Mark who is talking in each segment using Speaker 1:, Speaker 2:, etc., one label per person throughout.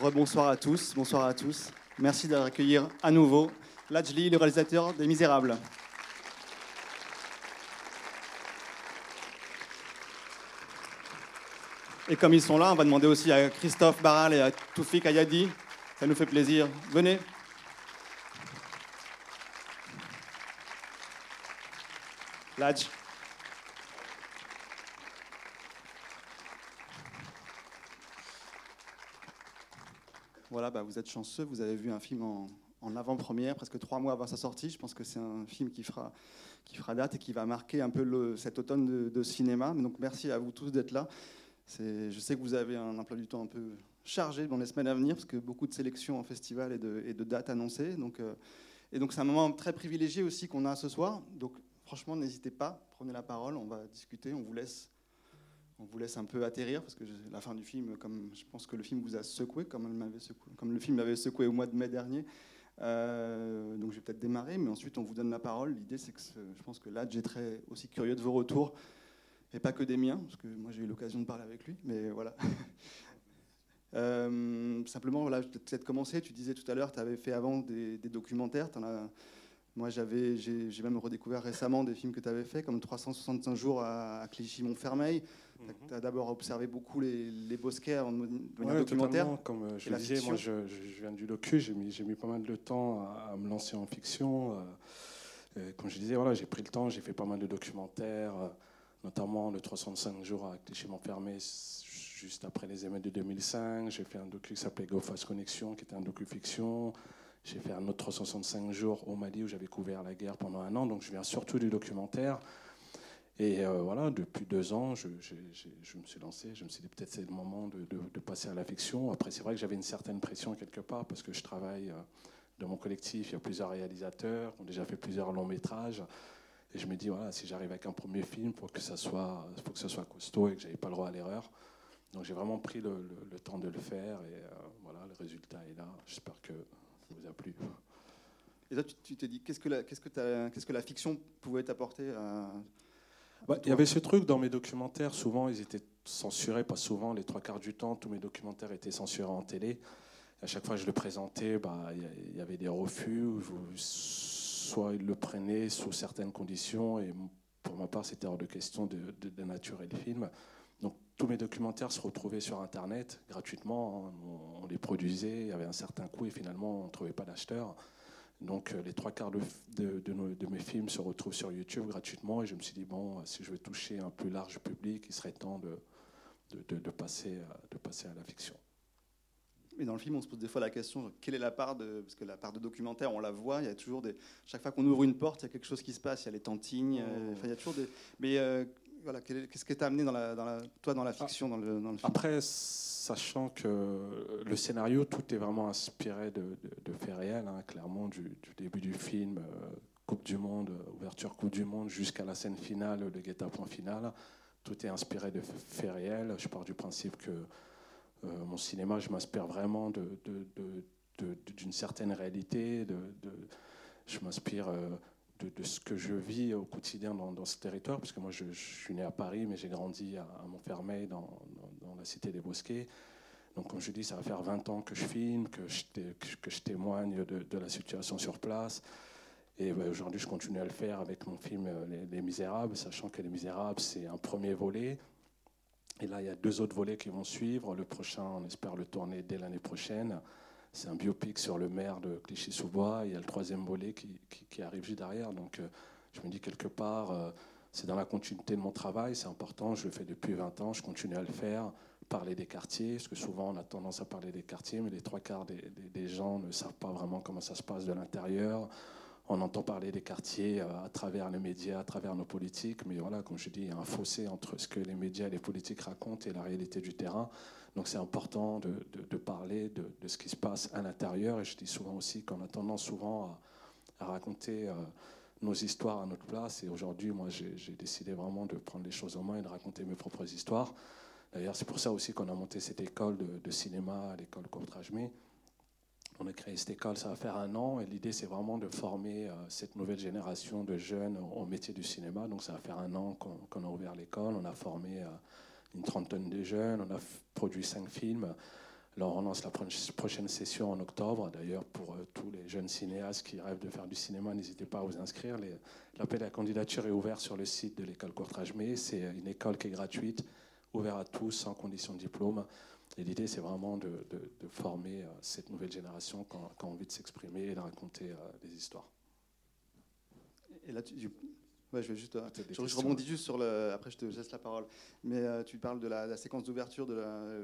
Speaker 1: Rebonsoir à tous, bonsoir à tous. Merci d'accueillir à nouveau Lajli, le réalisateur des Misérables. Et comme ils sont là, on va demander aussi à Christophe Barral et à Toufik Ayadi. Ça nous fait plaisir. Venez. Laj. Bah, vous êtes chanceux, vous avez vu un film en, avant-première, presque trois mois avant sa sortie. Je pense que c'est un film qui fera, qui fera date et qui va marquer un peu cet automne de, cinéma. Donc merci à vous tous d'être là. Je sais que vous avez un emploi du temps un peu chargé dans les semaines à venir, parce que beaucoup de sélections en festival et de, dates annoncées. Euh, donc c'est un moment très privilégié aussi qu'on a ce soir. Donc franchement, n'hésitez pas, prenez la parole, on va discuter, on vous laisse on vous laisse un peu atterrir parce que la fin du film, comme je pense que le film vous a secoué, comme, le film m'avait secoué au mois de mai dernier. Euh, donc je vais peut-être démarrer, mais ensuite on vous donne la parole. L'idée c'est que je pense que là, très aussi curieux de vos retours et pas que des miens, parce que moi j'ai eu l'occasion de parler avec lui, mais voilà. euh, simplement, voilà, peut-être commencer. Tu disais tout à l'heure, tu avais fait avant des, documentaires. Moi, j'avais, j'ai, même redécouvert récemment des films que tu avais fait, comme 365 jours à, Clichy-Montfermeil. Tu as d'abord observé beaucoup les, les bosquets avant de devenir documentaire.
Speaker 2: Comme euh, je le disais, moi je, je, viens du docu, j'ai mis, mis, pas mal de temps à, me lancer en fiction. Euh, comme je disais, voilà, j'ai pris le temps, j'ai fait pas mal de documentaires, euh, notamment le 305 jours à Clichy-Montfermeil, juste après les émeutes de 2005. J'ai fait un docu qui s'appelait Go Fast Connection, qui était un docu-fiction. J'ai fait un autre 365 jours au Mali où j'avais couvert la guerre pendant un an, donc je viens surtout du documentaire. Et euh, voilà, depuis deux ans, je, je, me suis lancé. Je me suis dit peut-être c'est le moment de, passer à la fiction. Après, c'est vrai que j'avais une certaine pression quelque part parce que je travaille euh, dans mon collectif. Il y a plusieurs réalisateurs qui ont déjà fait plusieurs longs métrages. Et je me dis, voilà, si j'arrive avec un premier film, il faut que faut que ça soit costaud et que j'avais pas le droit à l'erreur. Donc j'ai vraiment pris le, temps de le faire et euh, voilà, le résultat est là. J'espère que ça vous a plu.
Speaker 1: Et là, tu t'es dit, qu'est-ce que, la, que la fiction pouvait t'apporter
Speaker 2: il y avait ce truc dans mes documentaires, souvent ils étaient censurés, pas souvent, les trois quarts du temps, tous mes documentaires étaient censurés en télé. À chaque fois que je le présentais, bah, il y avait des refus, soit ils le prenaient sous certaines conditions, et pour ma part c'était hors de question de, de, de naturer le film. Donc tous mes documentaires se retrouvaient sur Internet gratuitement, hein. on, on les produisait, il y avait un certain coût et finalement on ne trouvait pas d'acheteur. Donc euh, les trois quarts de, de, mes films se retrouvent sur YouTube gratuitement et je me suis dit, bon, si je veux toucher un plus large public, il serait temps de, de, passer, de passer à la fiction.
Speaker 1: Et dans le film, on se pose des fois la question, quelle est la part de... Parce que la part de documentaire, on la voit, il y a toujours des... Chaque fois qu'on ouvre une porte, il y a quelque chose qui se passe, il y a les tantines, euh, il y a toujours des... Mais euh, voilà, qu'est-ce qui t'a amené dans la, dans la, toi dans la fiction, dans, le, dans le film
Speaker 2: Après, sachant que le scénario, tout est vraiment inspiré de, faits réels, hein, clairement, du, début du film, euh, Coupe du Monde, ouverture Coupe du Monde, jusqu'à la scène finale, le guet-apens final. Tout est inspiré de faits réels. Je pars du principe que euh, mon cinéma, je m'inspire vraiment d'une certaine réalité. je m'inspire euh, de, ce que je vis au quotidien dans, ce territoire, parce que moi je, suis né à Paris, mais j'ai grandi à, Montfermeil, dans, la cité des Bosquets. Donc comme je dis, ça va faire 20 ans que je filme, que je, témoigne de, la situation sur place. Et aujourd'hui, je continue à le faire avec mon film euh, les, les, Misérables, sachant que Les Misérables, c'est un premier volet. Et là, il y a deux autres volets qui vont suivre. Le prochain, on espère le tourner dès l'année prochaine. C'est un biopic sur le maire de Clichy-sous-Bois. Il y a le troisième volet qui, arrive juste derrière. Donc, euh, je me dis quelque part, euh, c'est dans la continuité de mon travail, c'est important. Je le fais depuis 20 ans, je continue à le faire. Parler des quartiers, parce que souvent on a tendance à parler des quartiers, mais les trois quarts des, des, gens ne savent pas vraiment comment ça se passe de l'intérieur. On entend parler des quartiers euh, à travers les médias, à travers nos politiques, mais voilà, comme je dis, il y a un fossé entre ce que les médias et les politiques racontent et la réalité du terrain. Donc c'est important de, parler de, de, ce qui se passe à l'intérieur. Et je dis souvent aussi qu'on a tendance souvent à, raconter euh, nos histoires à notre place. Et aujourd'hui, moi, j'ai décidé vraiment de prendre les choses en main et de raconter mes propres histoires. D'ailleurs, c'est pour ça aussi qu'on a monté cette école de, cinéma, l'école Courtrajmé. On a créé cette école, ça va faire un an, et l'idée c'est vraiment de former euh, cette nouvelle génération de jeunes au, métier du cinéma. Donc ça va faire un an qu'on a ouvert l'école, on a formé euh, une trentaine de jeunes, on a produit cinq films. Alors on lance la prochaine session en octobre. D'ailleurs, pour euh, tous les jeunes cinéastes qui rêvent de faire du cinéma, n'hésitez pas à vous inscrire. L'appel à candidature est ouvert sur le site de l'école Courtrage-May. C'est une école qui est gratuite, ouverte à tous, sans condition de diplôme. Et l'idée, c'est vraiment de, former euh, cette nouvelle génération qui a, envie de s'exprimer et de raconter des histoires.
Speaker 1: Et là, tu, Ouais, je vais juste. Euh, je, rebondis juste sur le. Après, je te laisse la parole. Mais euh, tu parles de la, séquence d'ouverture de,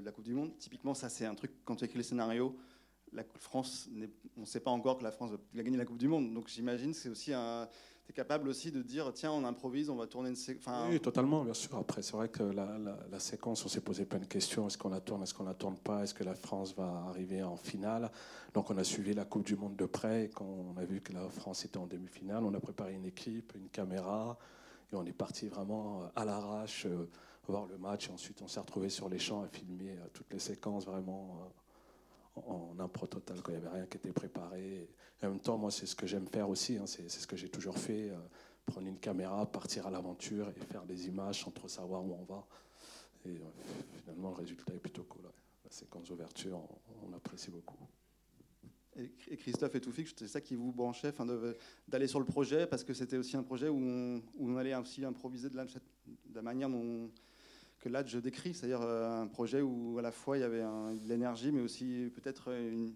Speaker 1: la, Coupe du Monde. Typiquement, ça, c'est un truc quand tu écris les scénarios. La France, on ne sait pas encore que la France va gagner la Coupe du Monde. Donc, j'imagine c'est aussi un tu es capable aussi de dire tiens, on improvise, on va tourner une séquence.
Speaker 2: Oui, totalement, bien sûr. Après, c'est vrai que la, séquence, on s'est posé plein de questions. Est-ce qu'on la tourne, est-ce qu'on la tourne pas? Est-ce que la France va arriver en finale? Donc, on a suivi la Coupe du Monde de près. Et quand on a vu que la France était en demi-finale, on a préparé une équipe, une caméra. Et on est parti vraiment euh, à l'arrache euh, voir le match. Et ensuite, on s'est retrouvé sur les champs à filmer euh, toutes les séquences vraiment en impro total, quand il n'y avait rien qui était préparé. en même temps, moi, c'est ce que j'aime faire aussi, hein. c'est ce que j'ai toujours fait, euh, prendre une caméra, partir à l'aventure et faire des images sans trop savoir où on va. Et euh, finalement, le résultat est plutôt cool. La séquence d'ouverture, on, apprécie beaucoup.
Speaker 1: Et Christophe et Toufik, c'est ça qui vous branchait, d'aller sur le projet, parce que c'était aussi un projet où on, on allait aussi improviser de la, de la manière dont que là je décris, c'est-à-dire euh, un projet où à la fois il y avait de l'énergie, mais aussi peut-être une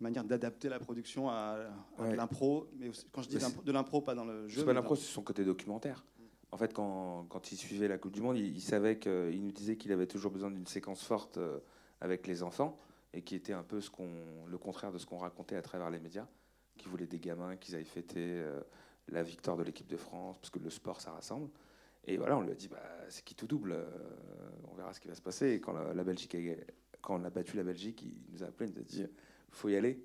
Speaker 1: manière d'adapter la production à, l'impro. Mais quand je dis de l'impro, pas dans le jeu.
Speaker 3: C'est pas l'impro, c'est son côté documentaire. En fait, quand, quand, il suivait la Coupe du Monde, il, savait qu'il nous disait qu'il avait toujours besoin d'une séquence forte euh, avec les enfants et qui était un peu ce qu'on, le contraire de ce qu'on racontait à travers les médias, qui voulaient des gamins, qu'ils aillent fêter euh, la victoire de l'équipe de France, parce que le sport, ça rassemble. Et voilà, on lui a dit, bah, c'est qui tout double euh, On verra ce qui va se passer. Et quand la, Belgique, quand on a battu la Belgique, il nous a appelé, il nous a dit, faut y aller.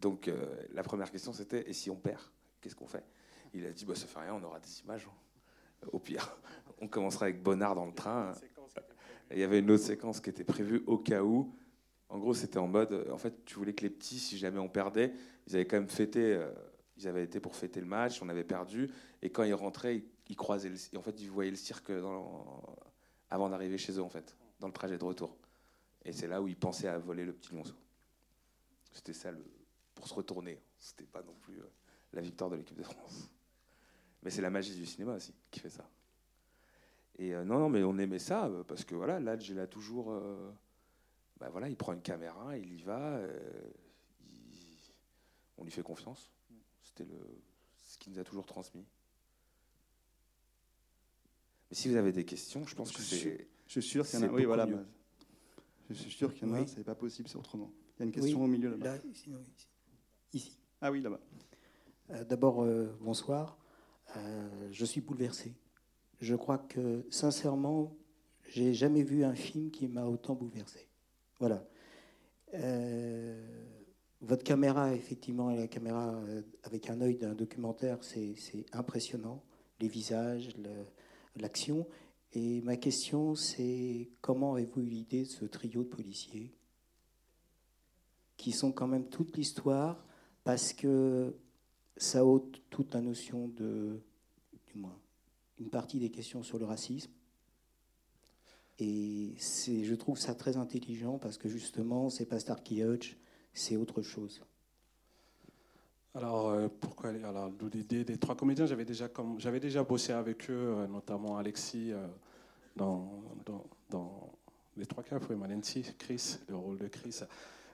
Speaker 3: Donc euh, la première question c'était, et si on perd, qu'est-ce qu'on fait? Il a dit, bah, ça fait rien, on aura des images. Hein. Au pire, on commencera avec Bonnard dans le train. il y avait une autre séquence qui était prévue au cas où. En gros, c'était en mode, en fait, tu voulais que les petits, si jamais on perdait, ils avaient quand même fêté, euh, ils avaient été pour fêter le match, on avait perdu, et quand ils rentraient, ils croisaient le, en fait ils voyaient le cirque avant d'arriver chez eux en fait dans le trajet de retour. Et c'est là où ils pensaient à voler le petit monceau. C'était ça le, pour se retourner c'était pas non plus euh, la victoire de l'équipe de France. Mais c'est la magie du cinéma aussi qui fait ça. Et euh, non non mais on aimait ça euh, parce que voilà là j'ai toujours bah voilà il prend une caméra il y va on lui fait confiance. C'était le ce qui nous a toujours transmis si vous avez des questions, je pense que c'est.
Speaker 1: Je suis sûr qu'il y en a. Oui, voilà. Bah, je suis sûr qu'il y en a. C'est pas possible, c'est autrement. Il y a une question au milieu là-bas.
Speaker 4: ici,
Speaker 1: Ah oui, là-bas.
Speaker 4: Euh, d'abord, euh, bonsoir. Euh, je suis bouleversé. Je crois que, sincèrement, j'ai jamais vu un film qui m'a autant bouleversé. Voilà. votre caméra, effectivement, la caméra avec un œil d'un documentaire, c'est impressionnant. Les visages, le, l'action. Et ma question, c'est comment avez-vous eu l'idée de ce trio de policiers qui sont quand même toute l'histoire parce que ça ôte toute la notion de, du moins, une partie des questions sur le racisme. Et je trouve ça très intelligent parce que justement, c'est pas Starkey Hutch, c'est autre chose.
Speaker 2: Alors, euh, pourquoi Alors, l'idée des trois comédiens, j'avais déjà, j'avais déjà bossé avec eux, euh, notamment Alexis, euh, dans, dans, les trois cas, oui, Manensi, Chris, le rôle de Chris.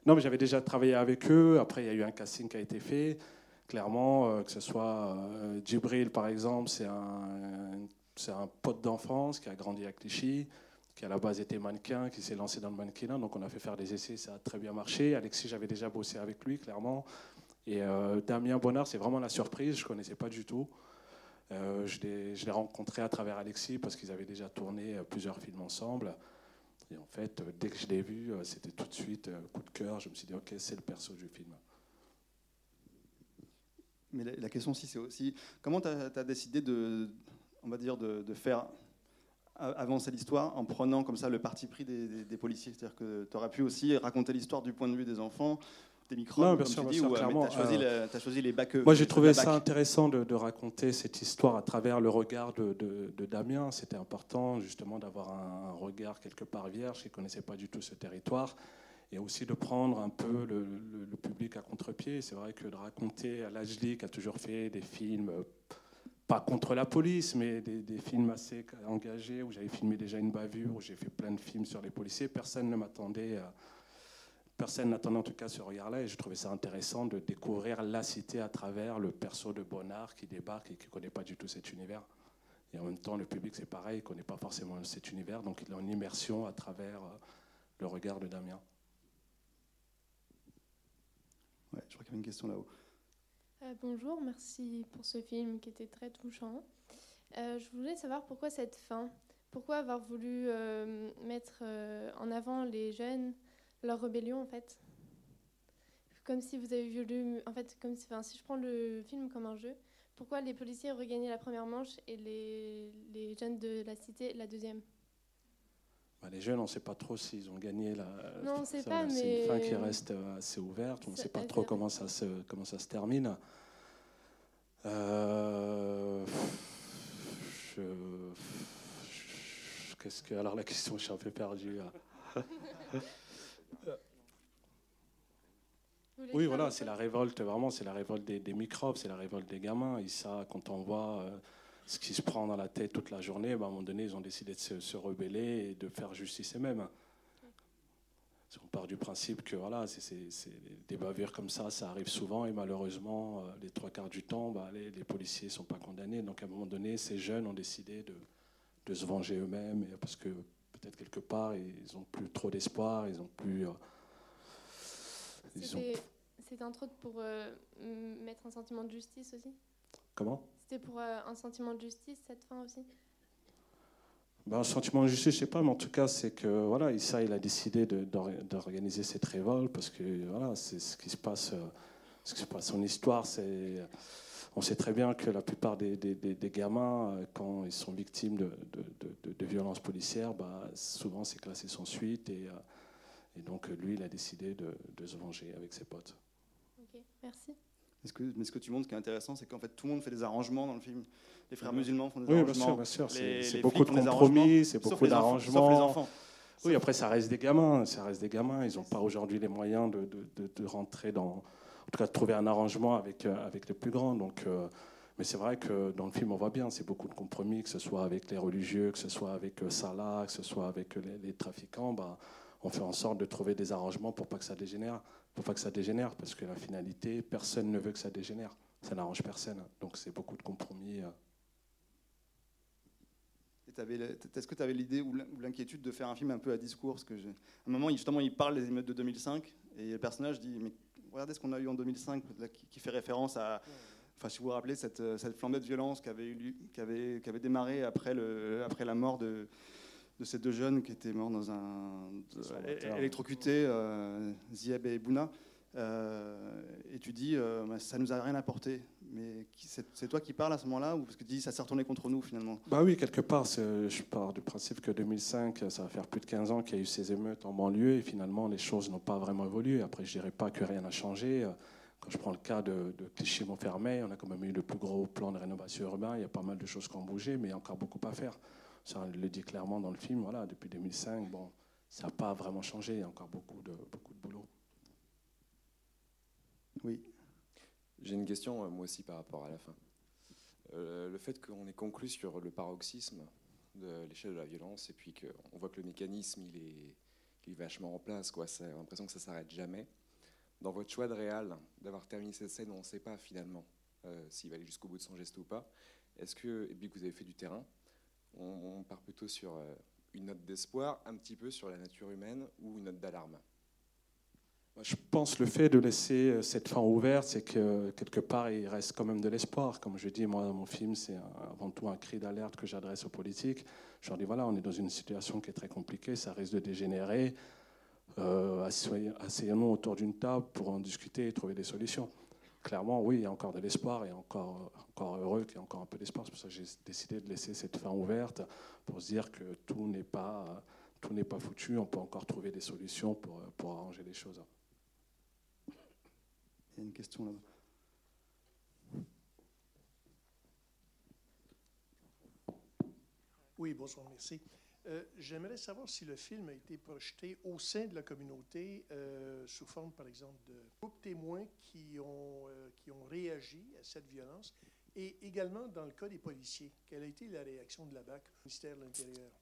Speaker 2: Non, mais j'avais déjà travaillé avec eux. Après, il y a eu un casting qui a été fait. Clairement, que ce soit Djibril, par exemple, c'est un, c'est un pote d'enfance qui a grandi à Clichy, qui à la base était mannequin, qui s'est lancé dans le mannequinat. Donc, on a fait faire des essais, ça a très bien marché. Alexis, j'avais déjà bossé avec lui, clairement. Et euh, Damien Bonnard, c'est vraiment la surprise, je ne connaissais pas du tout. Euh, je l'ai rencontré à travers Alexis parce qu'ils avaient déjà tourné euh, plusieurs films ensemble. Et en fait, dès que je l'ai vu, c'était tout de suite coup de cœur. Je me suis dit, ok, c'est le perso du film.
Speaker 1: Mais la, question aussi, c'est aussi comment tu as, décidé de, on va dire, de, faire avancer l'histoire en prenant comme ça le parti pris des, policiers? C'est-à-dire que tu pu aussi raconter l'histoire du point de vue des enfants, des micros non, bien sûr, bien sûr, clairement. Tu as, choisi les bacs.
Speaker 2: Moi, j'ai trouvé ça intéressant de, raconter cette histoire à travers le regard de, de, Damien. C'était important, justement, d'avoir un, regard quelque part vierge qui ne connaissait pas du tout ce territoire. et aussi de prendre un peu le, public à contre-pied. C'est vrai que de raconter à Lajli qui a toujours fait des films, pas contre la police, mais des, films assez engagés, où j'avais filmé déjà une bavure, où j'ai fait plein de films sur les policiers, personne ne m'attendait. Personne n'attendait en tout cas ce regard-là et je trouvais ça intéressant de découvrir la cité à travers le perso de Bonnard qui débarque et qui ne connaît pas du tout cet univers. Et en même temps, le public, c'est pareil, il ne connaît pas forcément cet univers, donc il est en immersion à travers euh, le regard de Damien.
Speaker 1: Ouais, je crois qu'il y avait une question là-haut.
Speaker 5: Euh, bonjour, merci pour ce film qui était très touchant. Euh, je voulais savoir pourquoi cette fin? Pourquoi avoir voulu mettre en avant les jeunes? Leur rébellion en fait. Comme si vous avez vu en fait, comme si, enfin, si je prends le film comme un jeu, pourquoi les policiers ont regagné la première manche et les, les jeunes de la cité la deuxième?
Speaker 2: Bah, les jeunes, on ne sait pas trop s'ils ont gagné la.
Speaker 5: Non, on ne sait pas, mais.
Speaker 2: C'est une fin qui reste assez ouverte. On ne sait pas trop comment ça se, comment ça se termine. Euh, qu'est-ce que. Alors, la question, je suis un peu perdu. Oui, voilà, c'est la révolte, vraiment, c'est la révolte des, microbes, c'est la révolte des gamins. Et ça, quand on voit euh, ce qui se prend dans la tête toute la journée, bah, à un moment donné, ils ont décidé de se, rebeller et de faire justice eux-mêmes. On part du principe que voilà, c'est des bavures comme ça, ça arrive souvent et malheureusement, euh, les trois quarts du temps, bah, les, policiers ne sont pas condamnés. Donc à un moment donné, ces jeunes ont décidé de, de se venger eux-mêmes parce que peut-être quelque part, ils n'ont plus trop d'espoir, ils ont plus. Euh,
Speaker 5: c'était entre autres pour euh, mettre un sentiment de justice aussi
Speaker 2: Comment?
Speaker 5: C'était pour euh, un sentiment de justice cette fin aussi?
Speaker 2: Ben, un sentiment de justice, je sais pas, mais en tout cas, c'est que voilà, Issa, il a décidé d'organiser cette révolte parce que voilà, c'est ce qui se passe, ce qui se passe en histoire. C'est, on sait très bien que la plupart des, des, des, gamins, quand ils sont victimes de, de, de violences policières, bah, souvent c'est classé sans suite et et donc, lui, il a décidé de, se venger avec ses potes.
Speaker 5: Ok, merci.
Speaker 1: que, mais ce que tu montres, ce qui est intéressant, c'est qu'en fait, tout le monde fait des arrangements dans le film. Les frères musulmans font des arrangements.
Speaker 2: Oui, bien sûr, C'est beaucoup de compromis, c'est beaucoup d'arrangements.
Speaker 1: Sauf les enfants.
Speaker 2: Oui, après, ça reste des gamins. Ça reste des gamins. Ils n'ont pas aujourd'hui les moyens de, de, de, rentrer dans. En tout cas, trouver un arrangement avec, euh, avec les plus grands. Donc. Euh, mais c'est vrai que dans le film, on voit bien, c'est beaucoup de compromis, que ce soit avec les religieux, que ce soit avec euh, Salah, que ce soit avec les, trafiquants. Bah, on fait en sorte de trouver des arrangements pour pas que ça dégénère, pour pas que ça dégénère, parce que la finalité, personne ne veut que ça dégénère. Ça n'arrange personne. Donc c'est beaucoup de compromis.
Speaker 1: Est-ce que tu avais l'idée ou l'inquiétude de faire un film un peu à discours? Parce que à un moment, justement, il parle des émeutes de 2005 et le personnage dit regardez ce qu'on a eu en 2005, qui, fait référence à. Enfin, si vous vous rappelez, cette, cette flambée de violence qui avait, eu, qui avait, qui avait démarré après, le, après la mort de, de ces deux jeunes qui étaient morts dans un électrocuté, euh, Zieb et Bouna. Euh, et tu dis, euh, bah, ça nous a rien apporté. Mais c'est toi qui parles à ce moment-là ou parce que tu dis, ça s'est retourné contre nous finalement?
Speaker 2: Bah oui, quelque part, je pars du principe que 2005, ça va faire plus de 15 ans qu'il y a eu ces émeutes en banlieue et finalement les choses n'ont pas vraiment évolué. Après, je dirais pas que rien n'a changé. Quand je prends le cas de, de Clichy-Montfermeil, on a quand même eu le plus gros plan de rénovation urbain. Il y a pas mal de choses qui ont bougé, mais il y a encore beaucoup à faire. Ça, le dit clairement dans le film. Voilà, depuis 2005, bon, ça n'a pas vraiment changé. Il y a encore beaucoup de, beaucoup de boulot.
Speaker 1: Oui.
Speaker 6: J'ai une question, euh, moi aussi, par rapport à la fin. Euh, le fait qu'on ait conclu sur le paroxysme de l'échelle de la violence et puis qu'on voit que le mécanisme, il est, vachement en place. Quoi. C'est l'impression que ça s'arrête jamais. Dans votre choix de réal, d'avoir terminé cette scène, on ne sait pas finalement euh, s'il va aller jusqu'au bout de son geste ou pas. Est-ce que, et puis que vous avez fait du terrain, on, part plutôt sur une note d'espoir, un petit peu sur la nature humaine ou une note d'alarme?
Speaker 2: Je pense le fait de laisser euh, cette fin ouverte, c'est que quelque part, il reste quand même de l'espoir. Comme je dis, moi, dans mon film, c'est avant tout un cri d'alerte que j'adresse aux politiques. Je leur dis, voilà, on est dans une situation qui est très compliquée, ça risque de dégénérer. Euh, asseyons-nous autour d'une table pour en discuter et trouver des solutions clairement, oui, il y a encore de l'espoir et encore, heureux qu'il y ait encore un peu d'espoir. C'est pour ça que j'ai décidé de laisser cette fin ouverte pour se dire que tout n'est pas, pas foutu. On peut encore trouver des solutions pour, pour arranger les choses.
Speaker 1: Il y a une question là-bas.
Speaker 7: Oui, bonjour, merci. Euh, j'aimerais savoir si le film a été projeté au sein de la communauté euh, sous forme, par exemple, de groupes témoins qui ont, euh, qui ont réagi à cette violence et également dans le cas des policiers. Quelle a été la réaction de la BAC, au ministère de l'Intérieur?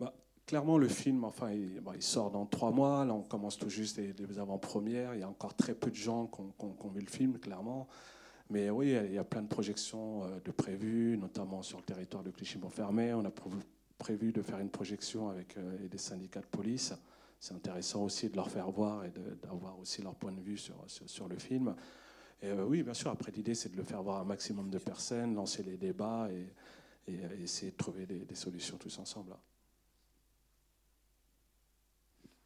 Speaker 2: Bah, clairement, le film, enfin, il, sort dans trois mois. Là, on commence tout juste des, avant-premières. Il y a encore très peu de gens qui ont, vu le film, clairement. Mais oui, il y a plein de projections euh, de prévues, notamment sur le territoire de Clichy-Montfermé. On a prévu de faire une projection avec euh, des syndicats de police. C'est intéressant aussi de leur faire voir et d'avoir aussi leur point de vue sur, le film. Et euh, oui, bien sûr, après l'idée, c'est de le faire voir à un maximum de personnes, lancer les débats et, essayer de trouver des, des solutions tous ensemble.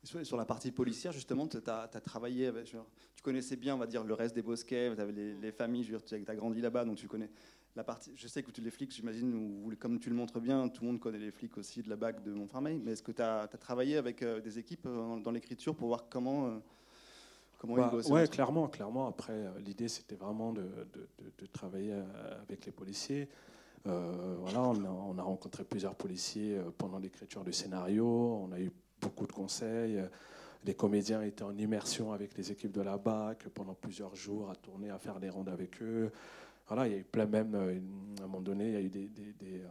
Speaker 1: Sur la partie policière, justement, tu as, as, travaillé, avec, genre, tu connaissais bien, on va dire, le reste des bosquets, tu avais les, les familles, tu as grandi là-bas, donc tu connais la partie. Je sais que tu les flics, j'imagine, comme tu le montres bien, tout le monde connaît les flics aussi de la BAC de Montfermeil, mais est-ce que tu as, as, travaillé avec euh, des équipes euh, dans l'écriture pour voir comment. Euh, comment
Speaker 2: bah, Ouais, clairement, clairement. Après, euh, l'idée, c'était vraiment de, de, de, de, travailler avec les policiers. Voilà, on a, on a, rencontré plusieurs policiers pendant l'écriture du scénario. On a eu beaucoup de conseils. Les comédiens étaient en immersion avec les équipes de la BAC pendant plusieurs jours, à tourner, à faire des rondes avec eux. Voilà, il y a eu plein même, euh, à un moment donné, il y a eu des, euh,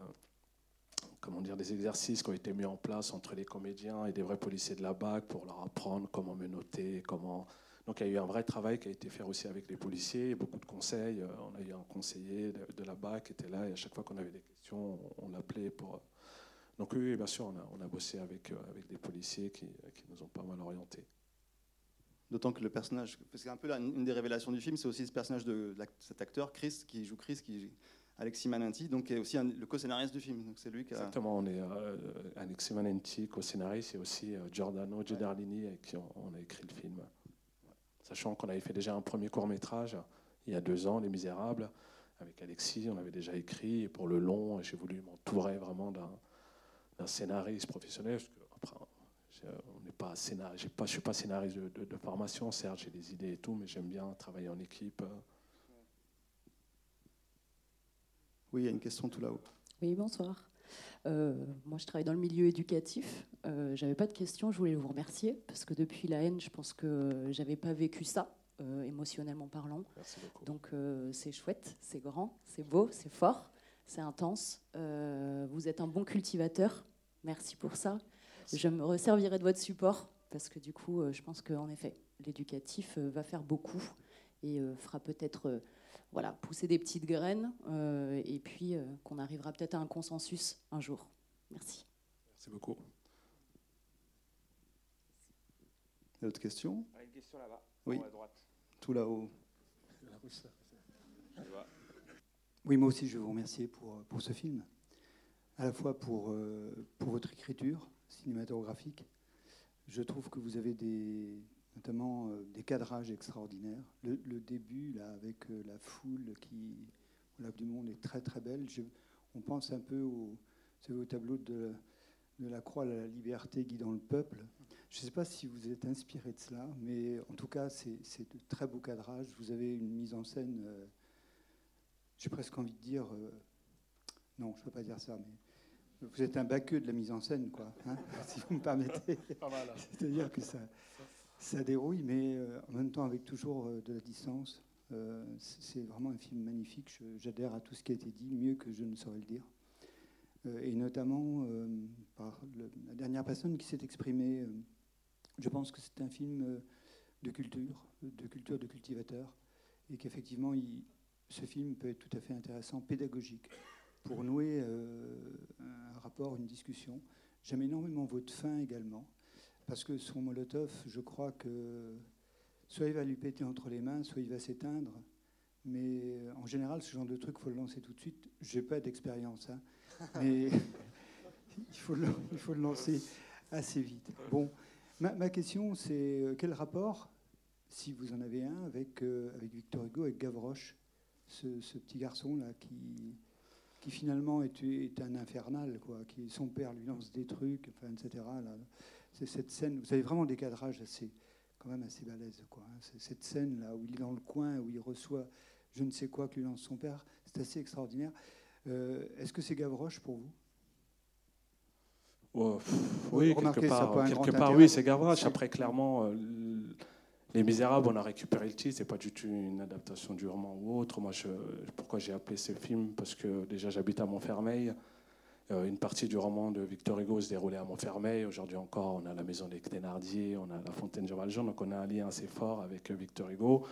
Speaker 2: comment dire, des exercices qui ont été mis en place entre les comédiens et des vrais policiers de la BAC pour leur apprendre comment menoter, comment... Donc il y a eu un vrai travail qui a été fait aussi avec les policiers, beaucoup de conseils. Euh, on a eu un conseiller de, la BAC qui était là et à chaque fois qu'on avait des questions, on, on l'appelait pour donc oui, bien sûr, on a, on a bossé avec, euh, avec des policiers qui, qui, nous ont pas mal orientés.
Speaker 1: D'autant que le personnage, parce qu'un peu là, une des révélations du film, c'est aussi ce personnage de, de, cet acteur, Chris, qui joue Chris, qui Alexis Manenti, donc qui est aussi un, le co-scénariste du film. Donc c'est lui qui a...
Speaker 2: Exactement, on est euh, Alexis Manenti, co-scénariste, et aussi euh, Giordano Gederlini, avec qui on, on, a écrit le film. Sachant qu'on avait fait déjà un premier court métrage il y a deux ans, Les Misérables, avec Alexis, on avait déjà écrit, et pour le long, j'ai voulu m'entourer vraiment d'un un scénariste professionnel. Parce que, après, on n'est pas scénariste, pas, je ne suis pas scénariste de, de, de formation, certes, j'ai des idées et tout, mais j'aime bien travailler en équipe.
Speaker 1: Oui, il y a une question tout là-haut.
Speaker 8: Oui, bonsoir. Euh, moi, je travaille dans le milieu éducatif. Euh, j'avais pas de questions. Je voulais vous remercier parce que depuis la haine, je pense que j'avais pas vécu ça, euh, émotionnellement parlant. Donc, euh, c'est chouette, c'est grand, c'est beau, c'est fort, c'est intense. Euh, vous êtes un bon cultivateur. Merci pour ça. Merci. Je me resservirai de votre support parce que du coup, euh, je pense qu'en effet, l'éducatif euh, va faire beaucoup et fera peut-être voilà, pousser des petites graines et puis qu'on arrivera peut-être à un consensus un jour. Merci.
Speaker 2: Merci beaucoup.
Speaker 1: D'autres questions
Speaker 3: Une question là-bas,
Speaker 1: oui.
Speaker 3: à droite.
Speaker 1: Tout là-haut.
Speaker 9: Oui, moi aussi, je veux vous remercier pour, pour ce film, à la fois pour, euh, pour votre écriture cinématographique. Je trouve que vous avez notamment euh, des cadrages extraordinaires. Le, début, là, avec euh, la foule qui, au Lac du Monde, est très très belle. On pense un peu au, au tableau de, la croix la liberté guidant le peuple. Je ne sais pas si vous êtes inspiré de cela, mais en tout cas, c'est de très beaux cadrages. Vous avez une mise en scène j'ai presque envie de dire, non, je ne peux pas dire ça, mais vous êtes un baqueux de la mise en scène, quoi, hein, si vous me permettez.
Speaker 7: Hein.
Speaker 9: C'est-à-dire que ça, ça dérouille, mais euh, en même temps avec toujours euh, de la distance. Euh, c'est vraiment un film magnifique. J'adhère à tout ce qui a été dit, mieux que je ne saurais le dire. Et notamment par la dernière personne qui s'est exprimée. je pense que c'est un film de culture, de culture de cultivateur, et qu'effectivement, ce film peut être tout à fait intéressant, pédagogique, pour nouer euh, un rapport, une discussion. J'aime énormément votre fin également, parce que son Molotov, je crois que soit il va lui péter entre les mains, soit il va s'éteindre. Mais euh, en général, ce genre de truc, il faut le lancer tout de suite. Je n'ai pas d'expérience, hein, mais il, faut le, lancer assez vite. Bon, ma, question, c'est euh, quel rapport, si vous en avez un, avec, avec Victor Hugo, avec Gavroche ce, petit garçon-là qui, qui finalement est, est, un infernal, quoi, qui, son père lui lance des trucs, enfin, etc. C'est cette scène, vous avez vraiment des cadrages assez, quand même assez balèzes. Quoi, hein. cette scène-là où il est dans le coin, où il reçoit je ne sais quoi que lui lance son père, c'est assez extraordinaire. Euh, Est-ce que c'est Gavroche pour vous?
Speaker 2: Oh, pff, oui, quelque part, quelque part oui, c'est Gavroche. Après, clairement, euh, Les Misérables, on a récupéré le titre, c'est pas du tout une adaptation du roman ou autre. Moi, pourquoi j'ai appelé ce film? Parce que déjà, j'habite à Montfermeil. Euh, une partie du roman de Victor Hugo se déroulait à Montfermeil. Aujourd'hui encore, on a la maison des Thénardier, on a la fontaine Jean Valjean, donc on a un lien assez fort avec euh, Victor Hugo.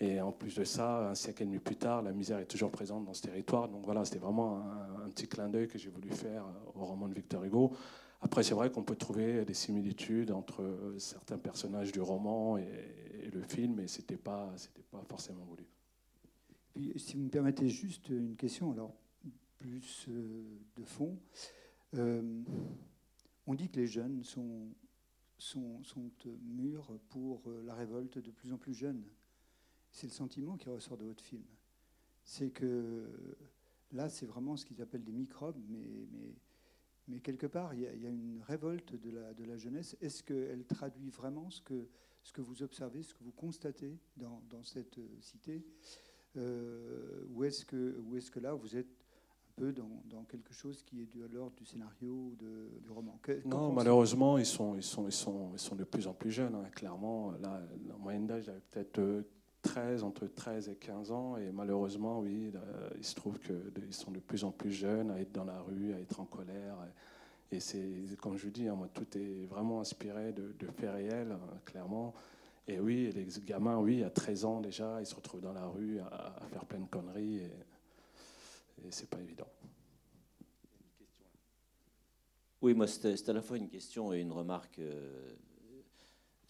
Speaker 2: Et en plus de ça, un siècle et demi plus tard, la misère est toujours présente dans ce territoire. Donc voilà, c'était vraiment un, un petit clin d'œil que j'ai voulu faire au roman de Victor Hugo. Après, c'est vrai qu'on peut trouver des similitudes entre euh, certains personnages du roman et, le film, mais c'était pas, c'était pas forcément voulu.
Speaker 9: Si vous me permettez juste une question, alors plus euh, de fond. Euh, on dit que les jeunes sont, sont, sont mûrs pour la révolte de plus en plus jeunes. C'est le sentiment qui ressort de votre film. C'est que là, c'est vraiment ce qu'ils appellent des microbes, mais, mais quelque part, il y, a, il y a une révolte de la, de la jeunesse. Est-ce qu'elle traduit vraiment ce que, ce que vous observez, ce que vous constatez dans, dans cette euh, cité euh, ou est-ce que, ou est que là, vous êtes un peu dans, dans quelque chose qui est de l'ordre du scénario ou de, du roman? Que-
Speaker 2: Non, malheureusement, ils sont, ils, sont, ils, sont, ils sont de plus en plus jeunes. hein. Clairement, là, la moyenne d'âge peut-être euh, 13, entre 13 et 15 ans. Et malheureusement, oui, là, il se trouve qu'ils sont de plus en plus jeunes à être dans la rue, à être en colère. Et, c'est, comme je vous dis, hein, moi, tout est vraiment inspiré de, de faits réels, hein, clairement. Et oui, les gamins, oui, à 13 ans déjà, ils se retrouvent dans la rue à, faire plein de conneries. Et, et c'est pas évident.
Speaker 10: Oui, moi, c'est à la fois une question et une remarque euh,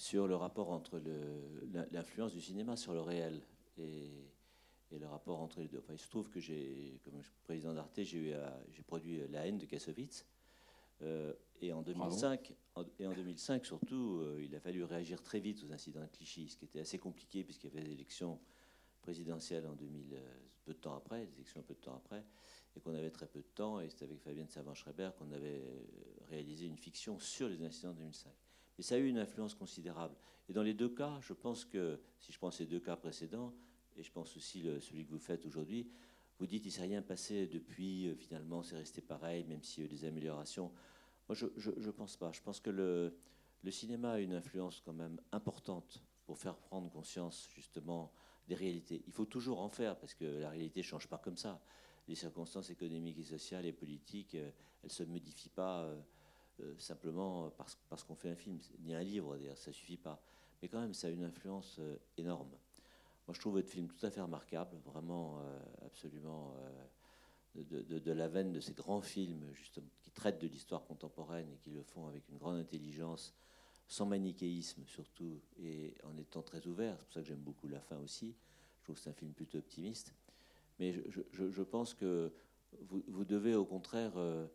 Speaker 10: sur le rapport entre l'influence du cinéma sur le réel et, et le rapport entre les deux. Enfin, il se trouve que j'ai, comme président d'Arte, j'ai produit La haine de Kassovitz. Euh, et, en 2005, en- et en 2005, surtout, euh, il a fallu réagir très vite aux incidents de Clichy, ce qui était assez compliqué puisqu'il y avait des élections présidentielles en 2000, euh, peu de temps après, des élections peu de temps après et qu'on avait très peu de temps, et c'est avec Fabienne Savant-Schreiber qu'on avait réalisé une fiction sur les incidents de 2005. Mais ça a eu une influence considérable. Et dans les deux cas, je pense que, si je pense ces deux cas précédents, et je pense aussi celui que vous faites aujourd'hui, vous dites il ne s'est rien passé depuis, euh, finalement c'est resté pareil, même s'il y a eu des améliorations. Moi, je ne pense pas. Je pense que le, le cinéma a une influence quand même importante pour faire prendre conscience justement des réalités. Il faut toujours en faire, parce que la réalité ne change pas comme ça les circonstances économiques et sociales et politiques, euh, elles ne se modifient pas euh, simplement parce, parce qu'on fait un film, ni un livre d'ailleurs, ça suffit pas. Mais quand même, ça a une influence euh, énorme. Moi, je trouve votre film tout à fait remarquable, vraiment euh, absolument euh, de, de- la veine de ces grands films justement, qui traitent de l'histoire contemporaine et qui le font avec une grande intelligence, sans manichéisme surtout, et en étant très ouvert. C'est pour ça que j'aime beaucoup la fin aussi. Je trouve que c'est un film plutôt optimiste. Mais je, je- pense que vous, vous devez au contraire euh,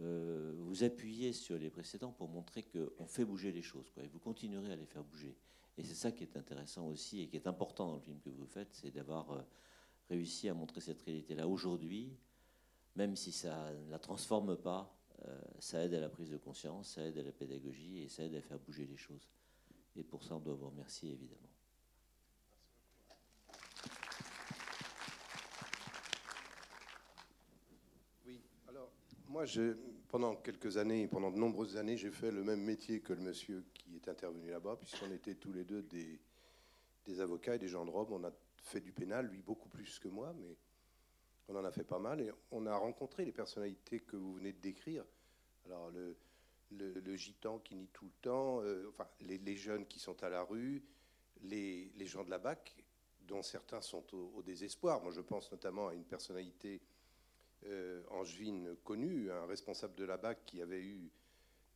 Speaker 10: euh, vous appuyer sur les précédents pour montrer qu'on fait bouger les choses. Quoi, et vous continuerez à les faire bouger. Et c'est ça qui est intéressant aussi et qui est important dans le film que vous faites, c'est d'avoir euh, réussi à montrer cette réalité-là aujourd'hui, même si ça ne la transforme pas, euh, ça aide à la prise de conscience, ça aide à la pédagogie et ça aide à faire bouger les choses. Et pour ça, on doit vous remercier évidemment.
Speaker 11: Oui, alors moi, pendant quelques années, pendant de nombreuses années, j'ai fait le même métier que le monsieur qui est intervenu là-bas, puisqu'on était tous les deux des, avocats et des gens de robe. On a fait du pénal, lui beaucoup plus que moi, mais on en a fait pas mal. Et on a rencontré les personnalités que vous venez de décrire. Alors, le, gitan qui nie tout le temps, euh, enfin, les, jeunes qui sont à la rue, les, gens de la BAC, dont certains sont au, désespoir. Moi, je pense notamment à une personnalité angevine connue, un responsable de la BAC qui avait eu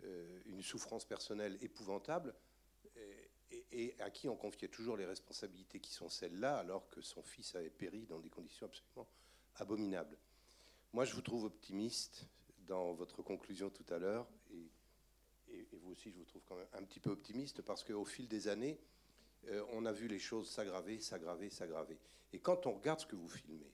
Speaker 11: euh, une souffrance personnelle épouvantable et, à qui on confiait toujours les responsabilités qui sont celles-là, alors que son fils avait péri dans des conditions absolument abominables. Moi, je vous trouve optimiste dans votre conclusion tout à l'heure, et vous aussi, je vous trouve quand même un petit peu optimiste, parce qu'au fil des années, euh, on a vu les choses s'aggraver, s'aggraver, s'aggraver. Et quand on regarde ce que vous filmez,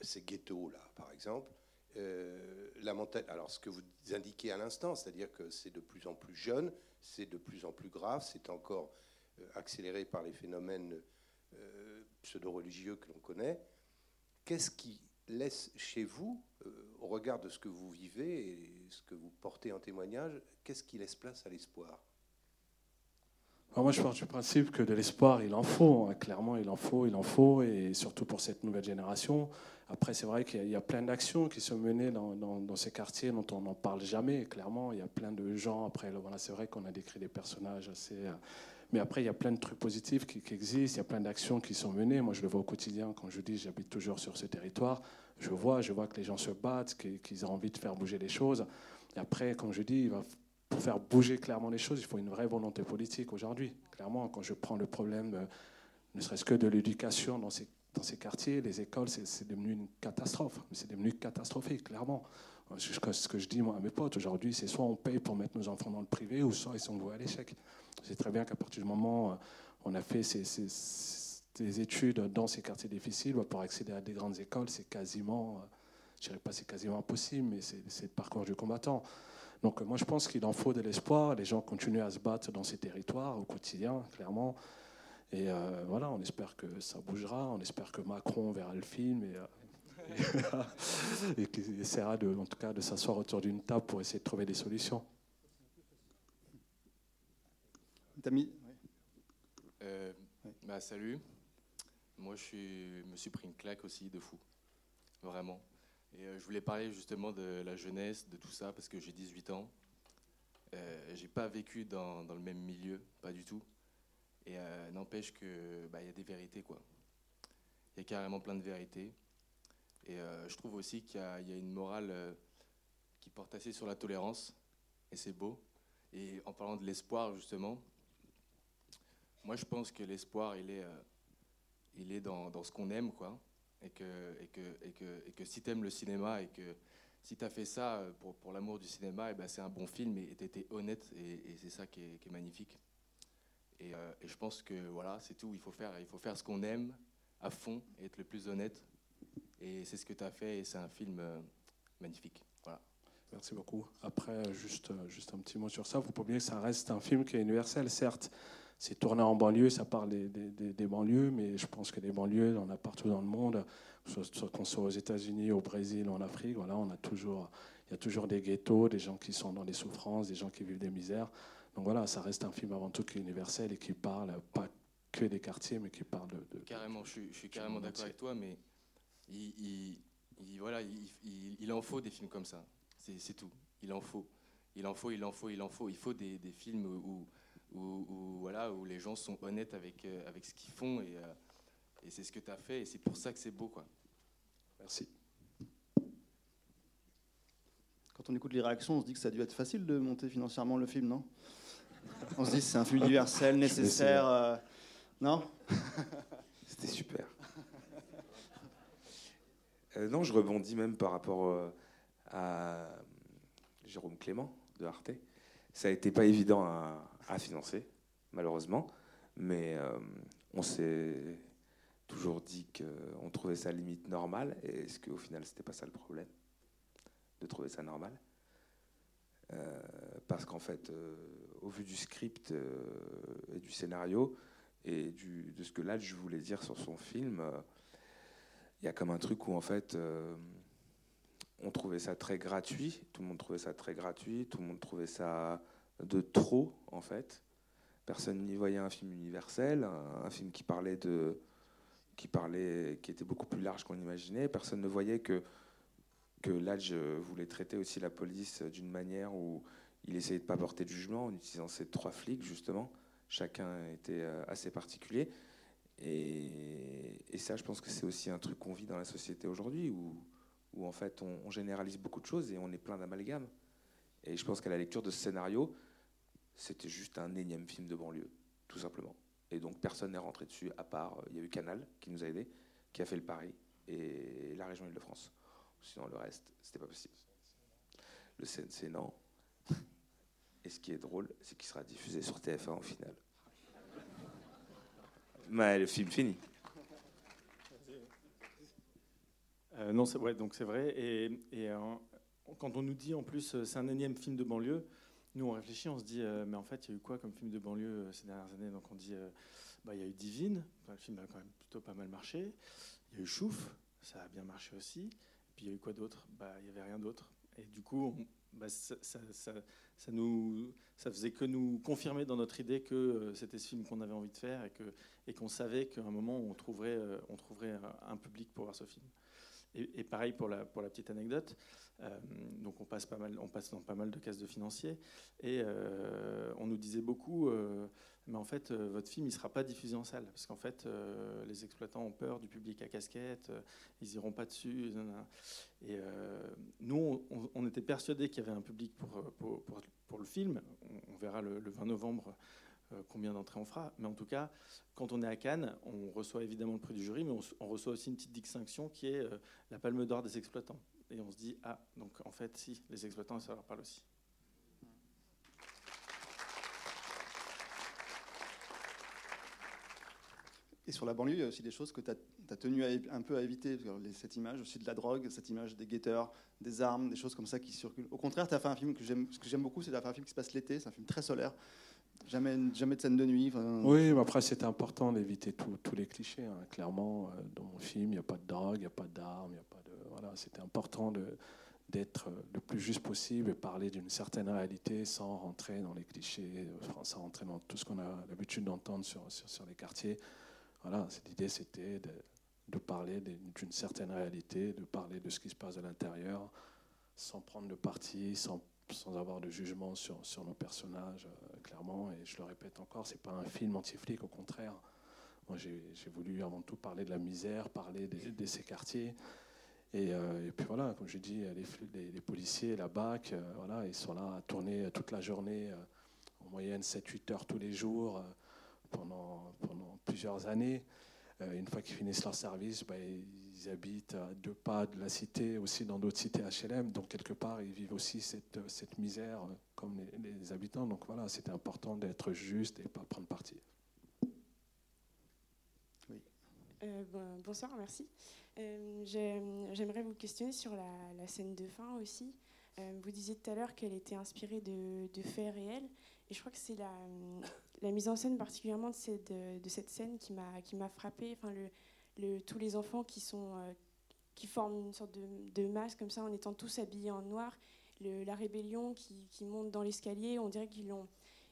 Speaker 11: ces ghettos-là, par exemple, euh, la montagne, alors ce que vous indiquez à l'instant, c'est-à-dire que c'est de plus en plus jeune, c'est de plus en plus grave, c'est encore euh, accéléré par les phénomènes euh, pseudo-religieux que l'on connaît. Qu'est-ce qui laisse chez vous, au regard de ce que vous vivez et ce que vous portez en témoignage, qu'est-ce qui laisse place à l'espoir?
Speaker 2: Moi, je pars du principe que de l'espoir, il en faut. hein. Clairement, il en faut, il en faut, et surtout pour cette nouvelle génération. Après, c'est vrai qu'il y a- plein d'actions qui sont menées dans, ces quartiers dont on n'en parle jamais. Clairement, il y a plein de gens. Après, là, voilà, c'est vrai qu'on a décrit des personnages assez. euh, Mais après, il y a plein de trucs positifs qui, existent. Il y a plein d'actions qui sont menées. Moi, je le vois au quotidien. Quand je dis j'habite toujours sur ce territoire, je vois, je vois que les gens se battent, qu'ils ont envie de faire bouger les choses. Et après, comme je dis, il va pour faire bouger clairement les choses, il faut une vraie volonté politique aujourd'hui. Clairement, quand je prends le problème, euh, ne serait-ce que de l'éducation dans ces, quartiers, les écoles, c'est devenu une catastrophe. C'est devenu catastrophique, clairement. Euh, Ce que- je dis à mes potes aujourd'hui, c'est soit on paye pour mettre nos enfants dans le privé, ou soit ils sont voués à l'échec. C'est très bien qu'à partir du moment où on a fait ces, ces- études dans ces quartiers difficiles, pour accéder à des grandes écoles, c'est quasiment, euh, je dirais pas c'est quasiment impossible, mais c'est le parcours du combattant. Donc euh, moi je pense qu'il en faut de l'espoir. Les gens continuent à se battre dans ces territoires au quotidien, clairement. Et euh, voilà, on espère que ça bougera. On espère que Macron verra le film et, euh, et, qu'il essaiera de, en tout cas de s'asseoir autour d'une table pour essayer de trouver des solutions.
Speaker 12: Euh, bah, salut. Moi, je suis, me suis pris une claque aussi de fou. Vraiment. Et euh, je voulais parler justement de la jeunesse, de tout ça, parce que j'ai 18 ans. Euh, j'ai pas vécu dans, le même milieu, pas du tout. Et euh, n'empêche que bah, il y a des vérités, quoi. Il y a carrément plein de vérités. Et euh, je trouve aussi qu'il y, a- une morale qui porte assez sur la tolérance. Et c'est beau. Et en parlant de l'espoir, justement, moi, je pense que l'espoir, il est, il est dans, dans ce qu'on aime, quoi. Et que, et que, et que, et que si tu aimes le cinéma et que si tu as fait ça euh, pour, pour l'amour du cinéma, et ben c'est un bon film et tu étais honnête et, c'est ça qui est, qui est magnifique. Et, euh, et je pense que voilà, c'est tout. Il faut faire, il faut faire ce qu'on aime à fond et être le plus honnête. Et c'est ce que tu as fait et c'est un film euh, magnifique. Voilà.
Speaker 2: Merci beaucoup. Après, juste, juste un petit mot sur ça. Faut pas oublier que ça reste un film qui est universel, certes. C'est tourné en banlieue, ça parle des, des- des- des banlieues, mais je pense que des banlieues, on a partout dans le monde, qu'on soit aux États-Unis, au Brésil, en Afrique. Voilà, on a toujours, il y a toujours des ghettos, des gens qui sont dans des souffrances, des gens qui vivent des misères. Donc voilà, ça reste un film avant tout qui est universel et qui parle pas que des quartiers, mais qui parle de. de-
Speaker 12: Carrément, je suis, je suis
Speaker 2: du
Speaker 12: carrément d'accord avec toi, mais il, il- il- voilà, il, en faut des films comme ça. C'est c'est tout. Il en faut. Il en faut, il en faut, il en faut. Il faut des, des films où, où, où, voilà, où les gens sont honnêtes avec, euh, avec ce qu'ils font et, euh, et c'est ce que tu as fait et c'est pour ça que c'est beau. Quoi.
Speaker 2: Merci.
Speaker 1: Quand on écoute les réactions, on se dit que ça a dû être facile de monter financièrement le film, non? On se dit c'est un film universel, nécessaire. euh, non?
Speaker 3: C'était super. Euh, non, je rebondis même par rapport euh, à Jérôme Clément de Arte. Ça a été pas évident à, à financer, malheureusement, mais euh, on s'est toujours dit qu'on trouvait ça limite normal. Et est-ce qu'au final, c'était pas ça le problème de trouver ça normal? Euh, Parce qu'en fait, euh, au vu du script et du scénario, et de ce que là je voulais dire sur son film, il y a comme un truc où en fait on trouvait ça très gratuit, tout le monde trouvait ça très gratuit, tout le monde trouvait ça de trop en fait. Personne n'y voyait un film universel, un, film qui parlait de qui parlait qui était beaucoup plus large qu'on imaginait. Personne ne voyait que que voulait traiter aussi la police d'une manière où il essayait de pas porter de jugement en utilisant ces trois flics justement chacun était euh, assez particulier. Et, et ça, je pense que c'est aussi un truc qu'on vit dans la société aujourd'hui, où, où en fait on, on généralise beaucoup de choses et on est plein d'amalgames. Et je pense qu'à la lecture de ce scénario, c'était juste un énième film de banlieue, tout simplement. Et donc personne n'est rentré dessus, à part, euh, il y a eu Canal qui nous a aidés, qui a fait le pari, et la région Île-de-France. Sinon, le reste, c'était pas possible. Le CNC, non. Et ce qui est drôle, c'est qu'il sera diffusé sur TF1 au final. Mais le film fini.
Speaker 13: Euh, non, c'est ouais, vrai. Et, euh, quand on nous dit en plus c'est un énième film de banlieue, nous on réfléchit, on se dit euh, mais en fait il y a eu quoi comme film de banlieue euh, ces dernières années? Donc on dit euh, bah, il y a eu Divine, le film a quand même plutôt pas mal marché. Il y a eu Chouf, ça a bien marché aussi. puis il y a eu quoi d'autre? Bah, Il n'y avait rien d'autre. Et du coup, bah, ça, ça, faisait que nous confirmer dans notre idée que c'était ce film qu'on avait envie de faire et qu'on et savait qu'à un moment, on trouverait un, public pour voir ce film. Et, pareil pour la, petite anecdote. Euh, donc on passe, dans pas mal de cases de financiers. Et on nous disait beaucoup mais en fait, euh, votre film, il ne sera pas diffusé en salle, parce qu'en fait, euh, les exploitants ont peur du public à casquette, euh, ils n'iront pas dessus. Et nous, on, était persuadés qu'il y avait un public pour, le film. On, verra le, 20 novembre combien d'entrées on fera. Mais en tout cas, quand on est à Cannes, on reçoit évidemment le prix du jury, mais on, reçoit aussi une petite distinction qui est la palme d'or des exploitants. Et on se dit, ah, donc en fait, si, les exploitants, ça leur parle aussi.
Speaker 1: Et sur la banlieue, il y a aussi des choses que tu as, tenu un peu à éviter. Cette image aussi de la drogue, cette image des guetteurs, des armes, des choses comme ça qui circulent. Au contraire, tu as fait un film que j'aime, ce que j'aime beaucoup, c'est d'avoir un film qui se passe l'été. C'est un film très solaire. Jamais, de scène de nuit.
Speaker 2: Oui, mais après, c'était important d'éviter tous les clichés. Hein. Clairement, euh, dans mon film, il n'y a pas de drogue, il n'y a pas d'armes, il a pas de. Voilà, c'était important de d'être le plus juste possible et parler d'une certaine réalité sans rentrer dans les clichés, sans rentrer dans tout ce qu'on a l'habitude d'entendre sur, les quartiers. Voilà, l'idée c'était de, parler d'une certaine réalité, de parler de ce qui se passe à l'intérieur, sans prendre de parti, sans, sans avoir de jugement sur, nos personnages, euh, clairement. Et je le répète encore, c'est pas un film anti-flic, au contraire. Moi, j'ai voulu avant tout parler de la misère, parler de, ces quartiers. Euh, et, puis voilà, comme j'ai dit, les, les, policiers, la BAC, euh, voilà, ils sont là à tourner toute la journée, en moyenne 7-8 heures tous les jours pendant, plusieurs années. Une fois qu'ils finissent leur service, bah, ils habitent à deux pas de la cité, aussi dans d'autres cités HLM. Donc, quelque part, ils vivent aussi cette, cette misère euh, comme les, habitants. Donc, voilà, c'était important d'être juste et pas prendre parti.
Speaker 14: Oui. Euh, bonsoir, merci. J'aimerais vous questionner sur la, la, scène de fin aussi. vous disiez tout à l'heure qu'elle était inspirée de, de faits réels. Et je crois que c'est la, la mise en scène particulièrement de cette, de, cette scène qui m'a qui m'a frappé. Enfin, le, tous les enfants qui sont euh, qui forment une sorte de, de, masse comme ça en étant tous habillés en noir. La rébellion qui, qui monte dans l'escalier, on dirait qu'ils l'ont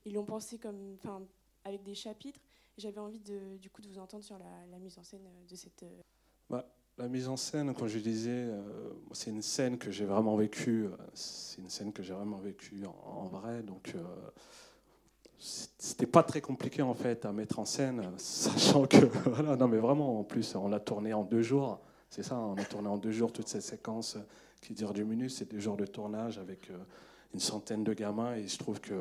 Speaker 14: ils l'ont pensé comme enfin avec des chapitres. J'avais envie de, du coup de vous entendre sur la, mise en scène de cette. Euh,
Speaker 2: bah, la mise en scène, comme je disais, euh, c'est une scène que j'ai vraiment vécue. C'est une scène que j'ai vraiment vécue en, vrai, donc c'était pas très compliqué en fait à mettre en scène, sachant que voilà, non mais vraiment en plus on l'a tourné en deux jours, c'est ça, on a tourné en deux jours toute cette séquence qui dure du minutes, c'est deux jours de tournage avec euh, une centaine de gamins. Et je trouve que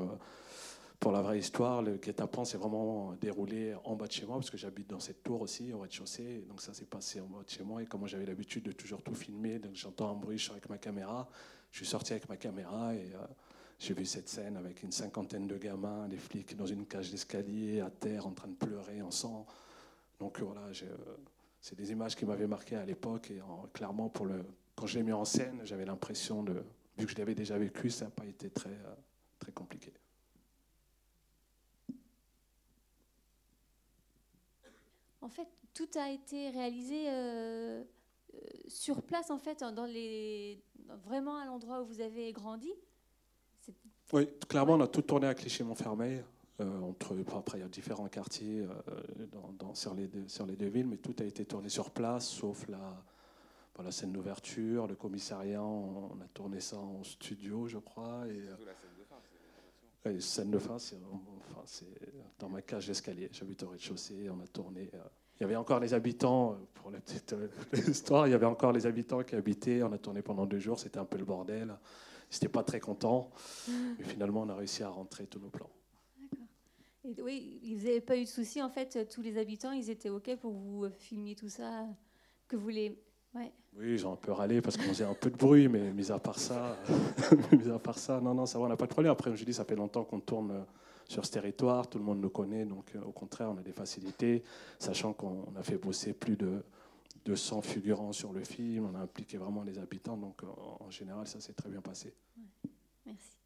Speaker 2: pour la vraie histoire, le guet-apens s'est vraiment déroulé en bas de chez moi parce que j'habite dans cette tour aussi au rez-de-chaussée, donc ça s'est passé en bas de chez moi. Et comme j'avais l'habitude de toujours tout filmer, donc j'entends un bruit, je suis avec ma caméra, je suis sorti avec ma caméra et euh, j'ai vu cette scène avec une cinquantaine de gamins, les flics dans une cage d'escalier, à terre, en train de pleurer en sang. Donc voilà, euh, c'est des images qui m'avaient marqué à l'époque. Et clairement, quand je l'ai mis en scène, j'avais l'impression de. Vu que je l'avais déjà vécu, ça n'a pas été très, euh, très compliqué.
Speaker 15: En fait, tout a été réalisé euh, sur place, en fait, dans les, vraiment à l'endroit où vous avez grandi.
Speaker 2: Oui, clairement, on a tout tourné à Clichy-Montfermeil. Euh, entre, après, il y a différents quartiers euh, dans, sur, les deux, sur les deux villes, mais tout a été tourné sur place, sauf la, la scène d'ouverture, le commissariat. On, a tourné ça en studio, je crois. Et, euh, la scène de fin, c'est enfin, dans ma cage d'escalier. J'habite au rez-de-chaussée. On a tourné. il y avait encore les habitants, pour la petite histoire, il y avait encore les habitants qui habitaient. On a tourné pendant deux jours. C'était un peu le bordel n'étaient pas très contents. Mais finalement, on a réussi à rentrer tous nos plans.
Speaker 15: Et oui, ils n'avaient pas eu de soucis. En fait, tous les habitants, ils étaient OK pour vous filmer tout ça, que vous les... Ouais.
Speaker 2: Oui, ils ont un peu râlé parce qu'on faisait un peu de bruit, mais mis à part ça, mis à part ça, non, non, ça va, on n'a pas de problème. Après, je dis, ça fait longtemps qu'on tourne sur ce territoire, tout le monde nous connaît, donc euh, au contraire, on a des facilités, sachant qu'on a fait bosser plus de de 100 figurants sur le film, on a impliqué vraiment les habitants, donc en général, ça s'est très bien passé.
Speaker 15: Merci.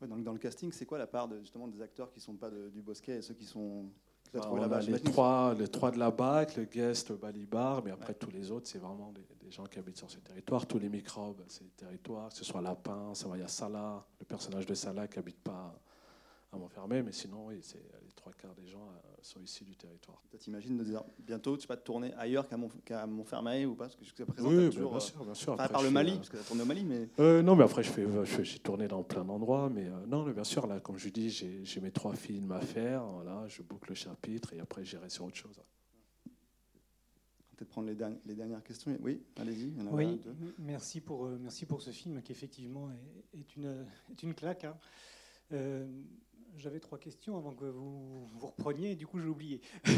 Speaker 1: dans le casting, c'est quoi la part de, justement des acteurs qui ne sont pas du Bosquet et ceux qui sont,
Speaker 2: Bah, on a les trois, les trois de la BAC, le guest, le balibar, mais après tous les autres, c'est vraiment des, des gens qui habitent sur ce territoire. Tous les microbes, c'est des territoires, que ce soit lapin, ça va, il y a Salah, le personnage de Salah qui habite pas à Montfermé, mais sinon, oui, c'est les trois quarts des gens euh, sont ici du territoire.
Speaker 1: Tu t'imagines de dire bientôt, tu vas te tourner ailleurs qu'à Mont- Montfermeil ou pas Parce que jusqu'à présent,
Speaker 2: Oui, bah,
Speaker 1: toujours,
Speaker 2: bien
Speaker 1: euh,
Speaker 2: sûr, bien sûr.
Speaker 1: enfin,
Speaker 2: Après,
Speaker 1: par le
Speaker 2: je
Speaker 1: Mali,
Speaker 2: fais, euh,
Speaker 1: parce que tu as tourné au Mali, mais.
Speaker 2: Euh, non, mais après, je fais, je j'ai tourné dans plein d'endroits, mais euh, non, mais bien sûr, là, comme je dis, j'ai mes trois films à faire, voilà, je boucle le chapitre et après, j'irai sur autre chose.
Speaker 1: Peut-être prendre les, derni- les dernières questions. Oui, allez-y.
Speaker 16: Oui, merci pour, euh, merci pour ce film qui effectivement est, est une, est une claque. hein. Euh, J'avais trois questions avant que vous vous repreniez, et du coup j'ai oublié.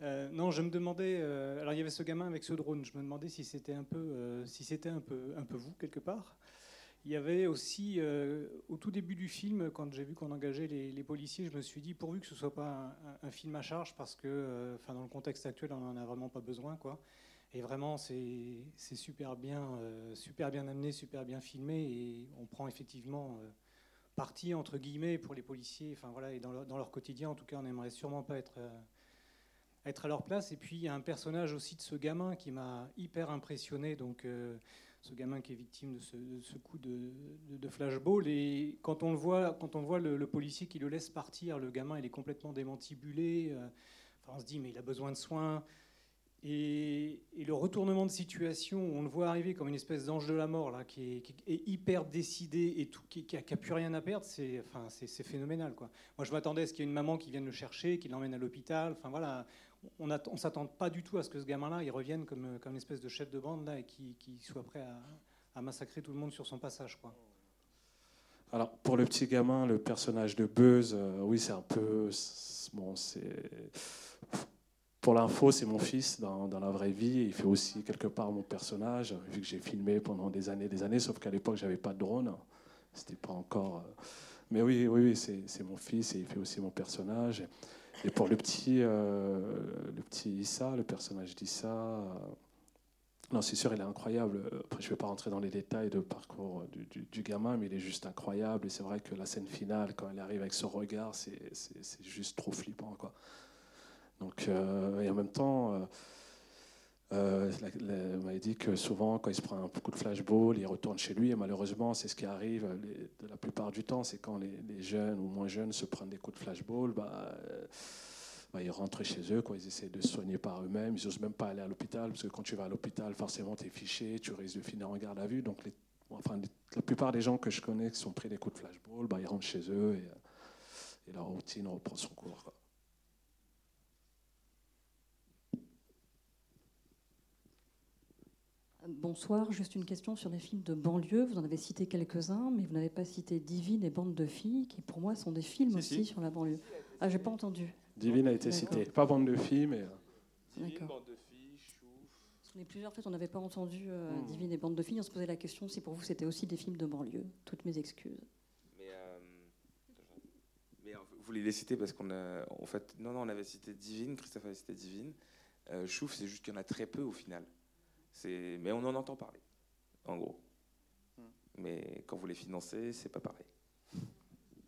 Speaker 16: Euh, non, je me demandais. euh, alors il y avait ce gamin avec ce drone. Je me demandais si c'était un peu, euh, si c'était un peu, un peu vous quelque part. Il y avait aussi au tout début du film, quand j'ai vu qu'on engageait les, policiers, je me suis dit pourvu que ce soit pas un, un- film à charge, parce que, enfin dans le contexte actuel, on en a vraiment pas besoin, quoi. Et vraiment, c'est super bien, super bien amené, super bien filmé, et on prend effectivement euh, parti entre guillemets pour les policiers. Enfin voilà, et dans leur, quotidien, en tout cas, on n'aimerait sûrement pas être euh, être à leur place. Et puis il y a un personnage aussi de ce gamin qui m'a hyper impressionné. Donc euh, ce gamin qui est victime de ce, coup de, de- de flashball. Et quand on le voit, quand on voit le, le policier qui le laisse partir, le gamin il est complètement démantibulé. euh, enfin, on se dit mais il a besoin de soins. Et, le retournement de situation, on le voit arriver comme une espèce d'ange de la mort, là, qui est, hyper décidé et qui, qui a, qui a plus rien à perdre, c'est enfin, phénoménal. Quoi. Moi, je m'attendais à ce qu'il y ait une maman qui vienne le chercher, qui l'emmène à l'hôpital. Enfin, voilà, on ne s'attend pas du tout à ce que ce gamin-là, il revienne comme, comme une espèce de chef de bande là, et qui, soit prêt à, massacrer tout le monde sur son passage. Quoi.
Speaker 2: Alors, pour le petit gamin, le personnage de Buzz, euh, oui, c'est un peu. Bon, c'est. Pour l'info, c'est mon fils dans, la vraie vie. Il fait aussi quelque part mon personnage, vu que j'ai filmé pendant des années des années, sauf qu'à l'époque, j'avais pas de drone. C'était pas encore. euh, Mais oui, oui, c'est mon fils et il fait aussi mon personnage. Et pour le petit, euh, le petit Issa, le personnage d'Issa, euh, non, c'est sûr, il est incroyable. Après, je ne vais pas rentrer dans les détails de parcours du, du- gamin, mais il est juste incroyable. Et c'est vrai que la scène finale, quand elle arrive avec son regard, c'est juste trop flippant. Quoi. Donc, euh, et en même temps, euh, euh, la- on m'avait dit que souvent, quand il se prend un coup de flashball, il retourne chez lui. Et malheureusement, c'est ce qui arrive les- de la plupart du temps. C'est quand les, jeunes ou moins jeunes se prennent des coups de flashball, bah, euh, bah, ils rentrent chez eux, quoi. ils essaient de se soigner par eux-mêmes, ils n'osent même pas aller à l'hôpital, parce que quand tu vas à l'hôpital, forcément, tu es fiché, tu risques de finir en garde à vue. Donc, les- enfin, la plupart des gens que je connais qui sont pris des coups de flashball, bah, ils rentrent chez eux et, euh, leur routine reprend son cours.
Speaker 8: Bonsoir, juste une question sur les films de banlieue. Vous en avez cité quelques-uns, mais vous n'avez pas cité Divine et Bande de filles, qui pour moi sont des films
Speaker 2: Si,
Speaker 8: aussi
Speaker 2: si.
Speaker 8: sur la banlieue. Ah, j'ai pas entendu.
Speaker 2: Divine a été
Speaker 8: D'accord.
Speaker 2: cité. Pas bande de filles, mais. euh,
Speaker 8: D'accord. Parce qu'on est plusieurs, en fait, on n'avait pas entendu euh,
Speaker 2: Hmm.
Speaker 8: Divine et Bande de filles. On se posait la question si pour vous c'était aussi des films de banlieue. Toutes mes excuses.
Speaker 3: Mais, euh, mais euh, vous les citer parce qu'on a, en fait, non, non, on avait cité Divine, Christophe avait cité Divine. Euh, Chouf, c'est juste qu'il y en a très peu au final. C'est, mais on en entend parler, en gros. Mais quand vous les financez, c'est pas pareil.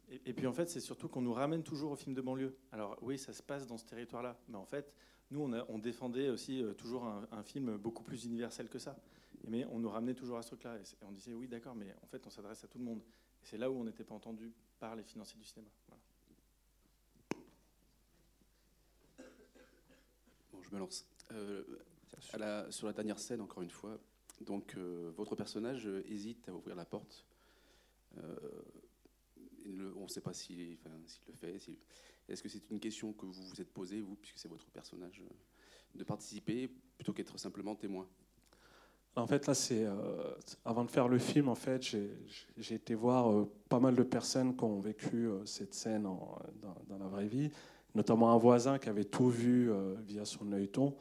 Speaker 13: Et, et puis en fait, c'est surtout qu'on nous ramène toujours au film de banlieue. Alors oui, ça se passe dans ce territoire-là, mais en fait, nous, on, a- on défendait aussi euh, toujours un, un film beaucoup plus universel que ça. Mais on nous ramenait toujours à ce truc-là. Et, on disait, oui, d'accord, mais en fait, on s'adresse à tout le monde. Et c'est là où on n'était pas entendu par les financiers du cinéma. Voilà.
Speaker 17: Bon, je me lance. Euh, à la- sur la dernière scène, encore une fois, donc euh, votre personnage euh, hésite à ouvrir la porte. Euh, on ne sait pas s'il enfin, le fait. Est-ce que c'est une question que vous vous êtes posée, vous, puisque c'est votre personnage, de participer plutôt qu'être simplement témoin?
Speaker 2: En fait, là, c'est euh, avant de faire le film, en fait, j'ai été voir euh, pas mal de personnes qui ont vécu euh, cette scène en- dans, dans la vraie vie, notamment un voisin qui avait tout vu via son œilleton.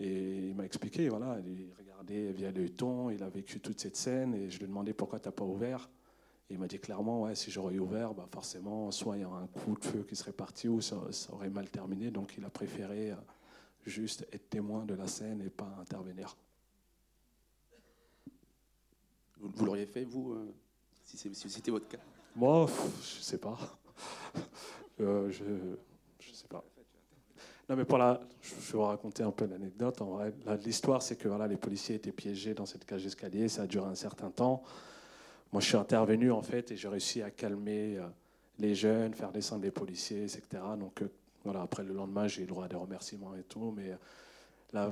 Speaker 2: Et il m'a expliqué, voilà, il regardait via l'œilleton, il a vécu toute cette scène, et je lui ai demandé pourquoi tu n'as pas ouvert. Et il m'a dit clairement, ouais, si j'aurais ouvert, bah forcément, soit il y aurait un coup de feu qui serait parti, ou ça, ça aurait mal terminé. Donc il a préféré euh, juste être témoin de la scène et pas intervenir.
Speaker 17: Vous, vous l'auriez fait, vous, euh, si c'était votre cas?
Speaker 2: Moi, je sais pas. Euh, je, je sais pas. Non, mais pour je vais vous raconter un peu l'anecdote. L'histoire, c'est que voilà, les policiers étaient piégés dans cette cage d'escalier. Ça a duré un certain temps. Moi, je suis intervenu en fait et j'ai réussi à calmer euh, les jeunes, faire descendre les policiers, etc. Donc euh, voilà, après le lendemain, j'ai eu le droit à des remerciements et tout. Mais la,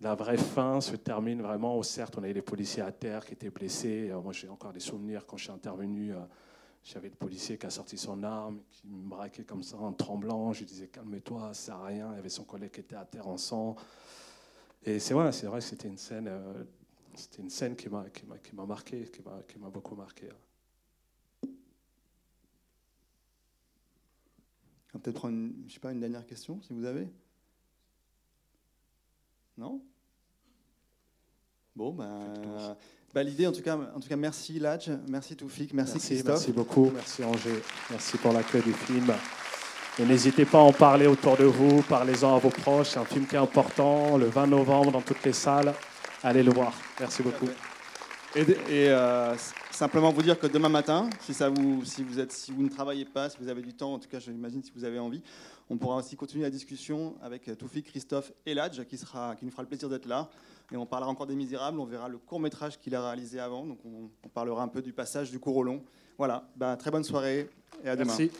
Speaker 2: la vraie fin se termine vraiment certes, on avait les policiers à terre qui étaient blessés. moi, j'ai encore des souvenirs quand je suis intervenu. J'avais le policier qui a sorti son arme, qui me braquait comme ça en tremblant. Je lui disais calme-toi, ça sert à rien. Il y avait son collègue qui était à terre en sang. Et c'est vrai, c'est vrai que c'était une scène, euh, c'était une scène qui m'a, qui m'a, qui m'a marqué, qui m'a, qui m'a beaucoup marqué.
Speaker 1: On va peut-être prendre, une, je sais pas, une dernière question, si vous avez. Non? Bon, ben, bah, L'idée, en tout cas, en tout cas, merci Ladj, merci Toufik, merci,
Speaker 2: merci
Speaker 1: Christophe.
Speaker 2: Merci beaucoup, merci Angers, merci pour l'accueil du film. Et n'hésitez pas à en parler autour de vous, parlez-en à vos proches. C'est un film qui est important, le 20 novembre dans toutes les salles. Allez le voir. Merci beaucoup.
Speaker 1: Et, et euh, simplement vous dire que demain matin, si, ça vous, si, vous êtes, si vous ne travaillez pas, si vous avez du temps, en tout cas, j'imagine si vous avez envie, on pourra aussi continuer la discussion avec Toufik, Christophe et Ladj, qui, sera, qui nous fera le plaisir d'être là. Et on parlera encore des Misérables, on verra le court métrage qu'il a réalisé avant, donc on, parlera un peu du passage du court au long. Voilà, bah, très bonne soirée et à demain.
Speaker 2: Merci.